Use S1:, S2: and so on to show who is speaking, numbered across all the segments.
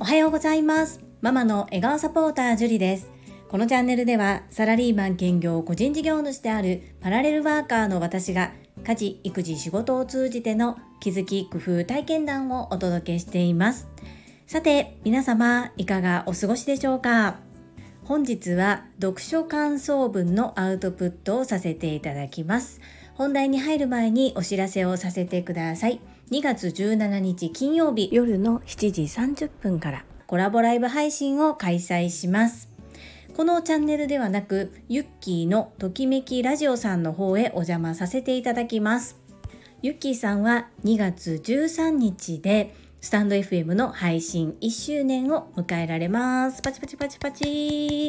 S1: おはようございます。ママの笑顔サポータージュリです。このチャンネルではサラリーマン兼業個人事業主であるパラレルワーカーの私が家事育児仕事を通じての気づき工夫体験談をお届けしています。さて皆様いかがお過ごしでしょうか？本日は読書感想文のアウトプットをさせていただきます。本題に入る前にお知らせをさせてください2月17日金曜日夜の7時30分からコラボライブ配信を開催しますこのチャンネルではなくユッキーのときめきラジオさんの方へお邪魔させていただきますユッキーさんは2月13日でスタンド FM の配信1周年を迎えられます。パチパチパチパチ。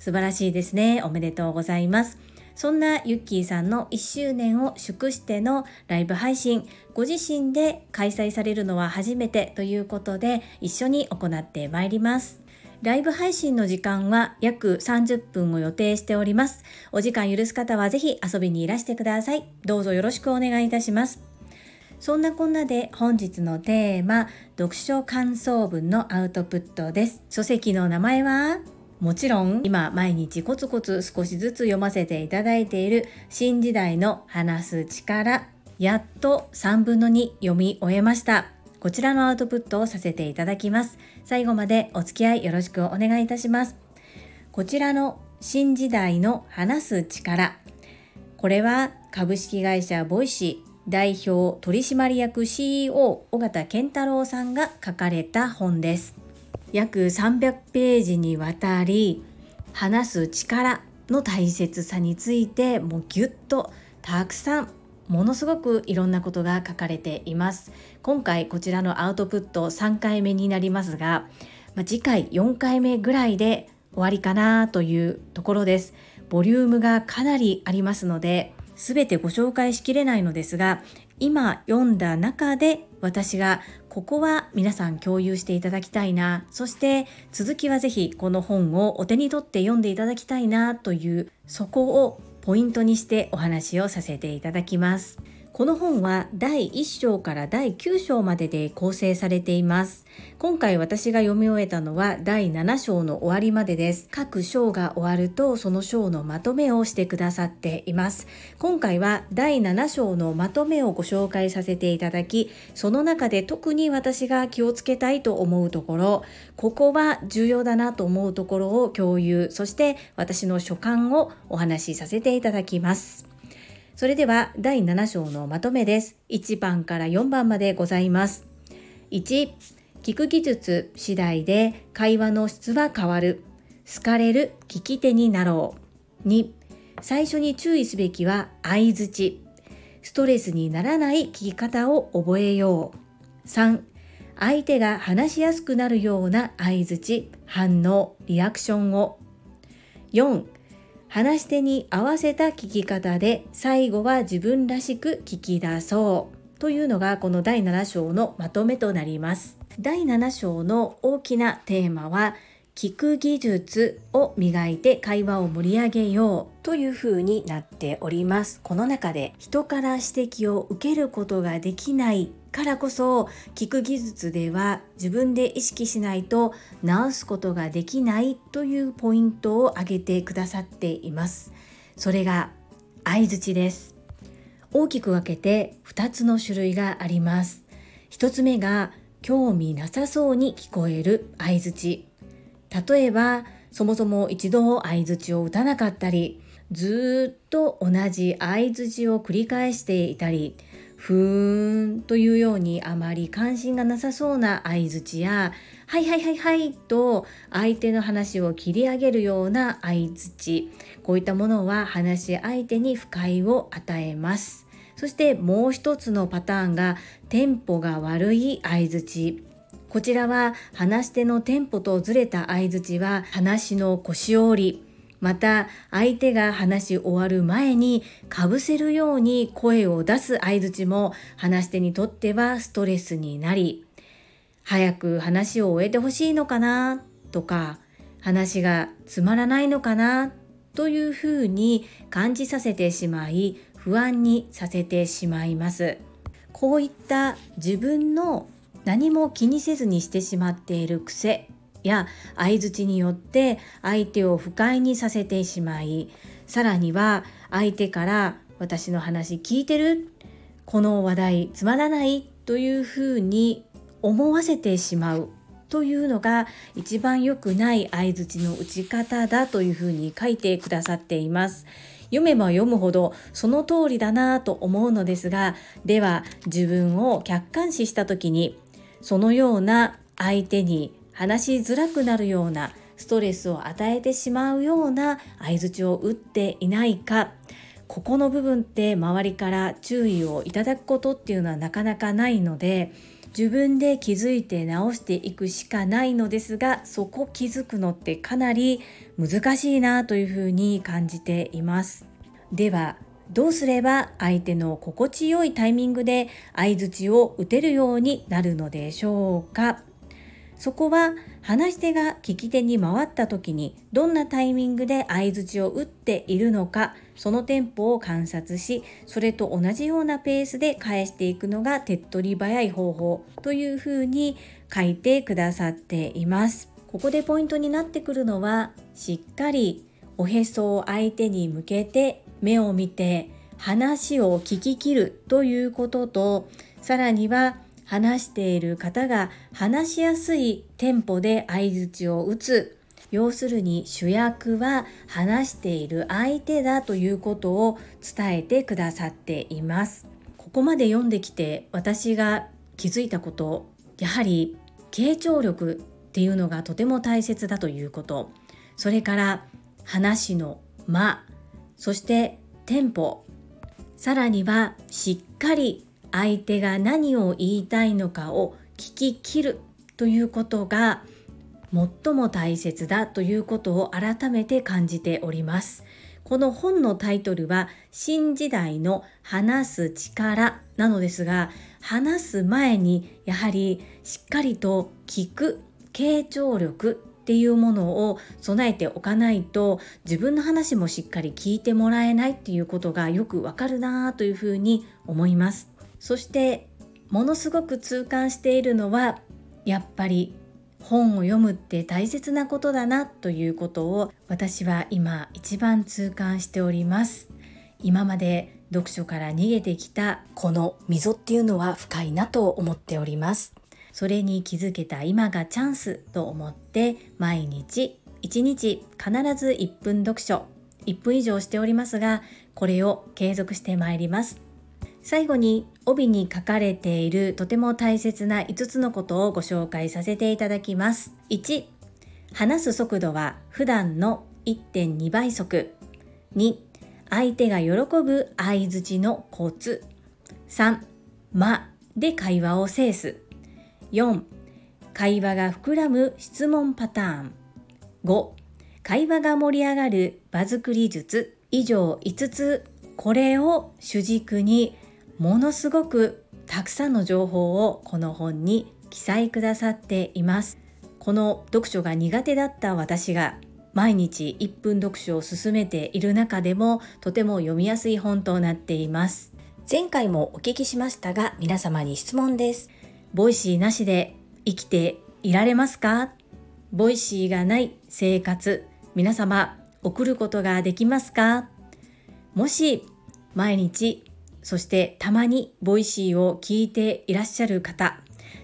S1: 素晴らしいですね。おめでとうございます。そんなユッキーさんの1周年を祝してのライブ配信、ご自身で開催されるのは初めてということで一緒に行ってまいります。ライブ配信の時間は約30分を予定しております。お時間許す方はぜひ遊びにいらしてください。どうぞよろしくお願いいたします。そんなこんなで本日のテーマ、読書感想文のアウトプットです。書籍の名前は？もちろん今毎日コツコツ少しずつ読ませていただいている新時代の話す力、やっと3分の2読み終えました。こちらのアウトプットをさせていただきます。最後までお付き合いよろしくお願いいたします。こちらの新時代の話す力。これは株式会社 Voicy 代表取締役 CEO 緒方憲太郎さんが書かれた本です。約300ページにわたり話す力の大切さについてもうぎゅっとたくさんものすごくいろんなことが書かれています。今回こちらのアウトプット3回目になりますが、まあ、次回4回目ぐらいで終わりかなというところです。ボリュームがかなりありますので全てご紹介しきれないのですが今読んだ中で私がここは皆さん共有していただきたいなそして続きは是非この本をお手に取って読んでいただきたいなというそこをポイントにしてお話をさせていただきます。この本は第1章から第9章までで構成されています。今回私が読み終えたのは第7章の終わりまでです。各章が終わるとその章のまとめをしてくださっています。今回は第7章のまとめをご紹介させていただき、その中で特に私が気をつけたいと思うところ、ここは重要だなと思うところを共有、そして私の所感をお話しさせていただきます。それでは第7章のまとめです。1番から4番までございます。1、聞く技術次第で会話の質は変わる。好かれる聞き手になろう。2、最初に注意すべきは相づち。ストレスにならない聞き方を覚えよう。3、相手が話しやすくなるような相づち、反応、リアクションを。4、話し手に合わせた聞き方で最後は自分らしく聞き出そうというのがこの第7章のまとめとなります。第7章の大きなテーマは聞く技術を磨いて会話を盛り上げようというふうになっております。この中で人から指摘を受けることができないからこそ聞く技術では自分で意識しないと直すことができないというポイントを挙げてくださっています。それが相槌です。大きく分けて2つの種類があります。1つ目が興味なさそうに聞こえる相槌。例えばそもそも一度相槌を打たなかったりずっと同じ相槌を繰り返していたりふーんというようにあまり関心がなさそうな相づちやはいはいはいはいと相手の話を切り上げるような相づちこういったものは話し相手に不快を与えます。そしてもう一つのパターンがテンポが悪い相づちこちらは話し手のテンポとずれた相づちは話の腰折りまた相手が話し終わる前にかぶせるように声を出す相槌も話し手にとってはストレスになり早く話を終えてほしいのかな？とか話がつまらないのかな？というふうに感じさせてしまい不安にさせてしまいます。こういった自分の何も気にせずにしてしまっている癖や相槌によって相手を不快にさせてしまいさらには相手から私の話聞いてるこの話題つまらないというふうに思わせてしまうというのが一番良くない相槌の打ち方だというふうに書いてくださっています。読めば読むほどその通りだなと思うのですがでは自分を客観視した時にそのような相手に話しづらくなるようなストレスを与えてしまうような相づちを打っていないか。ここの部分って周りから注意をいただくことっていうのはなかなかないので自分で気づいて直していくしかないのですがそこ気づくのってかなり難しいなというふうに感じています。ではどうすれば相手の心地よいタイミングで相づちを打てるようになるのでしょうか？そこは話し手が聞き手に回った時にどんなタイミングで相づちを打っているのかそのテンポを観察しそれと同じようなペースで返していくのが手っ取り早い方法というふうに書いてくださっています。ここでポイントになってくるのはしっかりおへそを相手に向けて目を見て話を聞き切るということとさらには話している方が話しやすいテンポで相づちを打つ。要するに主役は話している相手だということを伝えてくださっています。ここまで読んできて私が気づいたことやはり傾聴力っていうのがとても大切だということ。それから話の間。そしてテンポさらにはしっかり相手が何を言いたいのかを聞き切るということが最も大切だということを改めて感じております。この本のタイトルは新時代の話す力なのですが話す前にやはりしっかりと聞く傾聴力っていうものを備えておかないと自分の話もしっかり聞いてもらえないっていうことがよくわかるなというふうに思います。そしてものすごく痛感しているのはやっぱり本を読むって大切なことだなということを私は今一番痛感しております今まで読書から逃げてきたこの溝っていうのは深いなと思っておりますそれに気づけた今がチャンスと思って毎日1日必ず1分読書1分以上しておりますがこれを継続してまいります最後に帯に書かれているとても大切な5つのことをご紹介させていただきます。1、話す速度は普段の1.2倍速。2、相手が喜ぶ相づちのコツ。3、まで会話を制す。4、会話が膨らむ質問パターン。5、会話が盛り上がる場作り術。以上5つ、これを主軸にものすごくたくさんの情報をこの本に記載くださっていますこの読書が苦手だった私が毎日1分読書を進めている中でもとても読みやすい本となっています前回もお聞きしましたが皆様に質問です Voicy なしで生きていられますか？ Voicy がない生活皆様送ることができますか？もし毎日そしてたまに Voicy を聞いていらっしゃる方、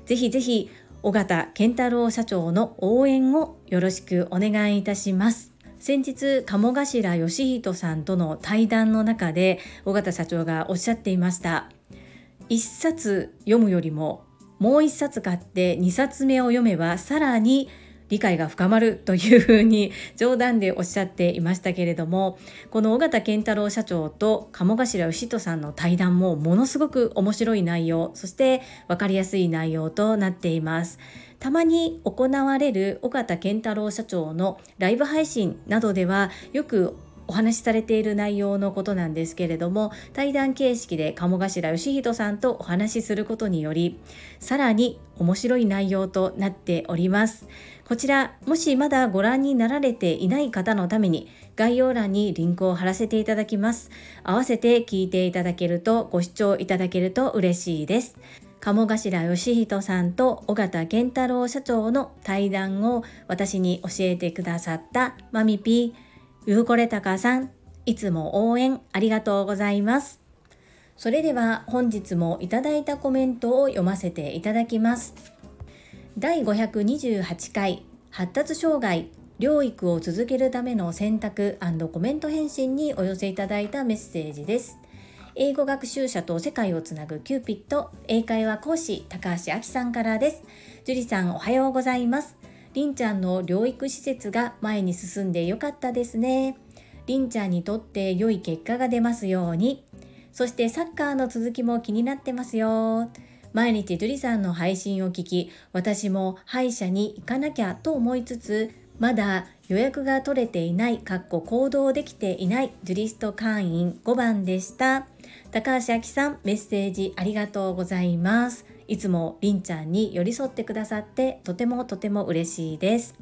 S1: ぜひぜひ尾形健太郎社長の応援をよろしくお願いいたします。先日、鴨頭義人さんとの対談の中で、尾形社長がおっしゃっていました。一冊読むよりも、もう一冊買って二冊目を読めば、さらに理解が深まるというふうに冗談でおっしゃっていましたけれどもこの尾形健太郎社長と鴨頭義人さんの対談もものすごく面白い内容そして分かりやすい内容となっています。たまに行われる尾形健太郎社長のライブ配信などではよくお話しされている内容のことなんですけれども対談形式で鴨頭義人さんとお話しすることによりさらに面白い内容となっておりますこちらもしまだご覧になられていない方のために概要欄にリンクを貼らせていただきます。合わせて聞いていただけるとご視聴いただけると嬉しいです。鴨頭義人さんと尾形健太郎社長の対談を私に教えてくださったマミピー、ゆうこれたかさん、いつも応援ありがとうございます。それでは本日もいただいたコメントを読ませていただきます。第528回発達障害療育を続けるための選択コメント返信にお寄せいただいたメッセージです。英語学習者と世界をつなぐキューピット英会話講師高橋明さんからです樹里さんおはようございますりんちゃんの療育施設が前に進んでよかったですねりんちゃんにとって良い結果が出ますようにそしてサッカーの続きも気になってますよ毎日樹里さんの配信を聞き私も歯医者に行かなきゃと思いつつまだ予約が取れていない、かっこ行動できていないジュリスト会員5番でした。高橋明さん、メッセージありがとうございます。いつもりんちゃんに寄り添ってくださってとてもとても嬉しいです。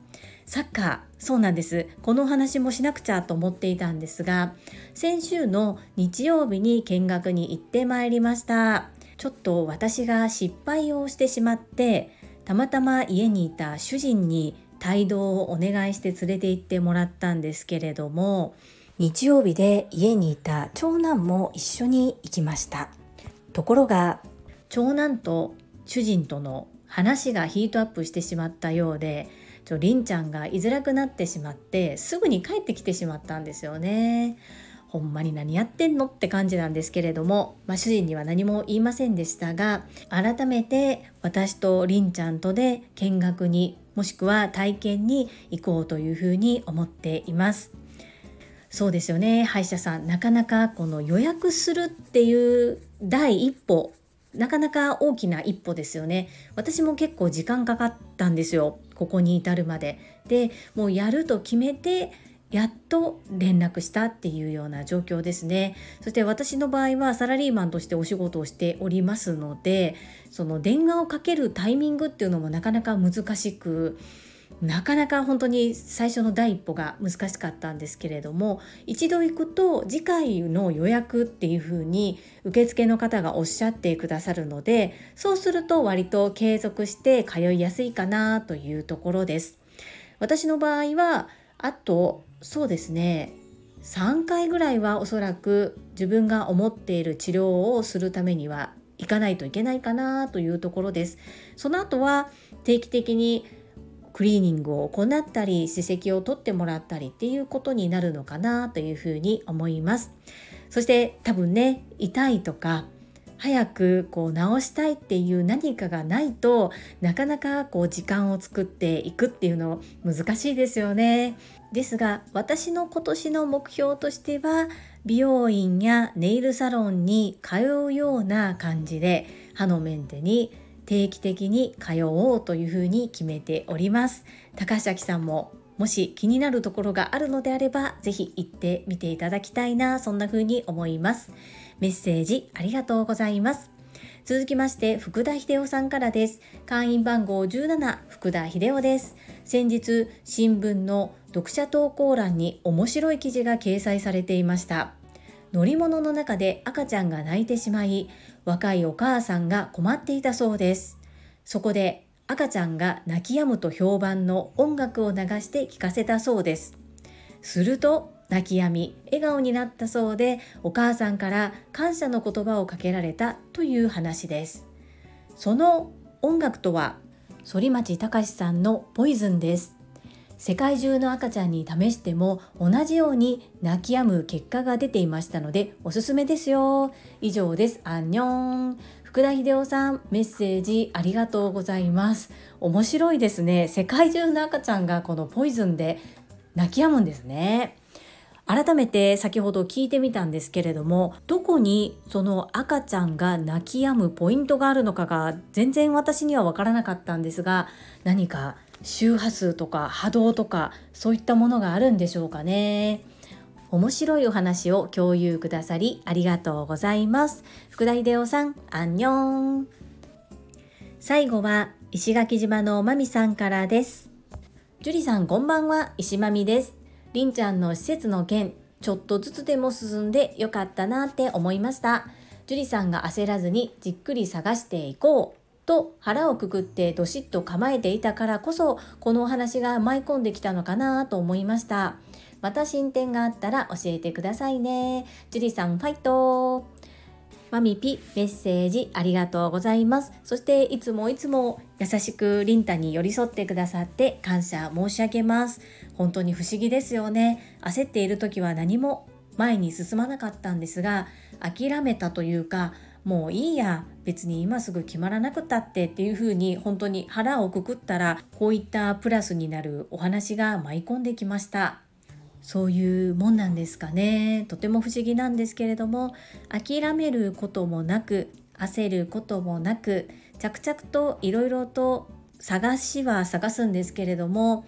S1: サッカー、そうなんです。この話もしなくちゃと思っていたんですが、先週の日曜日に見学に行ってまいりました。ちょっと私が失敗をしてしまって、たまたま家にいた主人に帯同をお願いして連れて行ってもらったんですけれども、日曜日で家にいた長男も一緒に行きましたところが長男と主人との話がヒートアップしてしまったようでちょりんちゃんが居づらくなってしまってすぐに帰ってきてしまったんですよね。ほんまに何やってんのって感じなんですけれども、まあ、主人には何も言いませんでしたが改めて私とりんちゃんとで見学にもしくは体験に行こうというふうに思っています。そうですよね歯医者さんなかなかこの予約するっていう第一歩なかなか大きな一歩ですよね。私も結構時間かかったんですよ。ここに至るまで。でもうやると決めてやっと連絡したっていうような状況ですね。そして私の場合はサラリーマンとしてお仕事をしておりますのでその電話をかけるタイミングっていうのもなかなか難しくなかなか本当に最初の第一歩が難しかったんですけれども一度行くと次回の予約っていうふうに受付の方がおっしゃってくださるのでそうすると割と継続して通いやすいかなというところです。私の場合はあとそうですね3回ぐらいはおそらく自分が思っている治療をするためには行かないといけないかなというところです。その後は定期的にクリーニングを行ったり歯石を取ってもらったりっていうことになるのかなというふうに思いますそして多分ね痛いとか早くこう治したいっていう何かがないとなかなかこう時間を作っていくっていうの難しいですよね。ですが私の今年の目標としては美容院やネイルサロンに通うような感じで歯のメンテに定期的に通おうというふうに決めております。高橋明さんももし気になるところがあるのであればぜひ行ってみていただきたいなそんな風に思います。メッセージありがとうございます。続きまして福田秀夫さんからです。会員番号17福田秀夫です。先日新聞の読者投稿欄に面白い記事が掲載されていました。乗り物の中で赤ちゃんが泣いてしまい若いお母さんが困っていたそうです。そこで赤ちゃんが泣き止むと評判の音楽を流して聴かせたそうです。すると泣き止み笑顔になったそうでお母さんから感謝の言葉をかけられたという話です。その音楽とは反町隆史さんのポイズンです。世界中の赤ちゃんに試しても同じように泣き止む結果が出ていましたのでおすすめですよ。以上です。アンニョン。福田秀夫さんメッセージありがとうございます。面白いですね。世界中の赤ちゃんがこのポイズンで泣き止むんですね。改めて先ほど聞いてみたんですけれどもどこにその赤ちゃんが泣き止むポイントがあるのかが全然私には分からなかったんですが何か周波数とか波動とかそういったものがあるんでしょうかね。面白いお話を共有くださりありがとうございます。福田秀夫さんアンニョン。最後は石垣島のまみさんからです。樹里さんこんばんは。石まみです。りんちゃんの施設の件ちょっとずつでも進んでよかったなって思いました。樹里さんが焦らずにじっくり探していこうと腹をくくってどしっと構えていたからこそこのお話が舞い込んできたのかなと思いました。また進展があったら教えてくださいね。樹里さんファイトマミピメッセージありがとうございます。そしていつもいつも優しくリンタに寄り添ってくださって感謝申し上げます。本当に不思議ですよね。焦っている時は何も前に進まなかったんですが諦めたというかもういいや別に今すぐ決まらなくたってっていう風に本当に腹をくくったらこういったプラスになるお話が舞い込んできました。そういうもんなんですかね。とても不思議なんですけれども諦めることもなく焦ることもなく着々といろいろと探しは探すんですけれども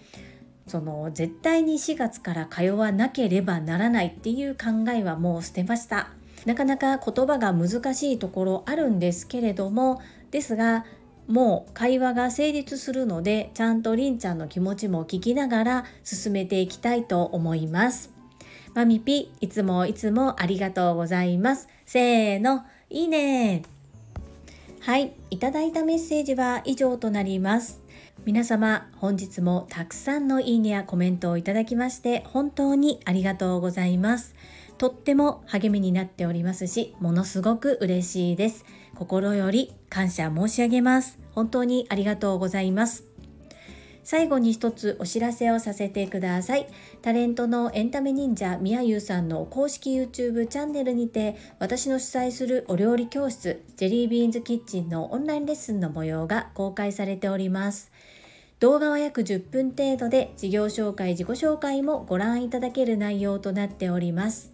S1: その絶対に4月から通わなければならないっていう考えはもう捨てました。なかなか言葉が難しいところあるんですけれどもですがもう会話が成立するのでちゃんとりんちゃんの気持ちも聞きながら進めていきたいと思います。マミピいつもいつもありがとうございます。せーのいいね。はいいただいたメッセージは以上となります。皆様本日もたくさんのいいねやコメントをいただきまして本当にありがとうございます。とっても励みになっておりますし、ものすごく嬉しいです。心より感謝申し上げます。本当にありがとうございます。最後に一つお知らせをさせてください。タレントのエンタメ忍者みやゆうさんの公式 YouTube チャンネルにて私の主催するお料理教室ジェリービーンズキッチンのオンラインレッスンの模様が公開されております。動画は約10分程度で事業紹介自己紹介もご覧いただける内容となっております。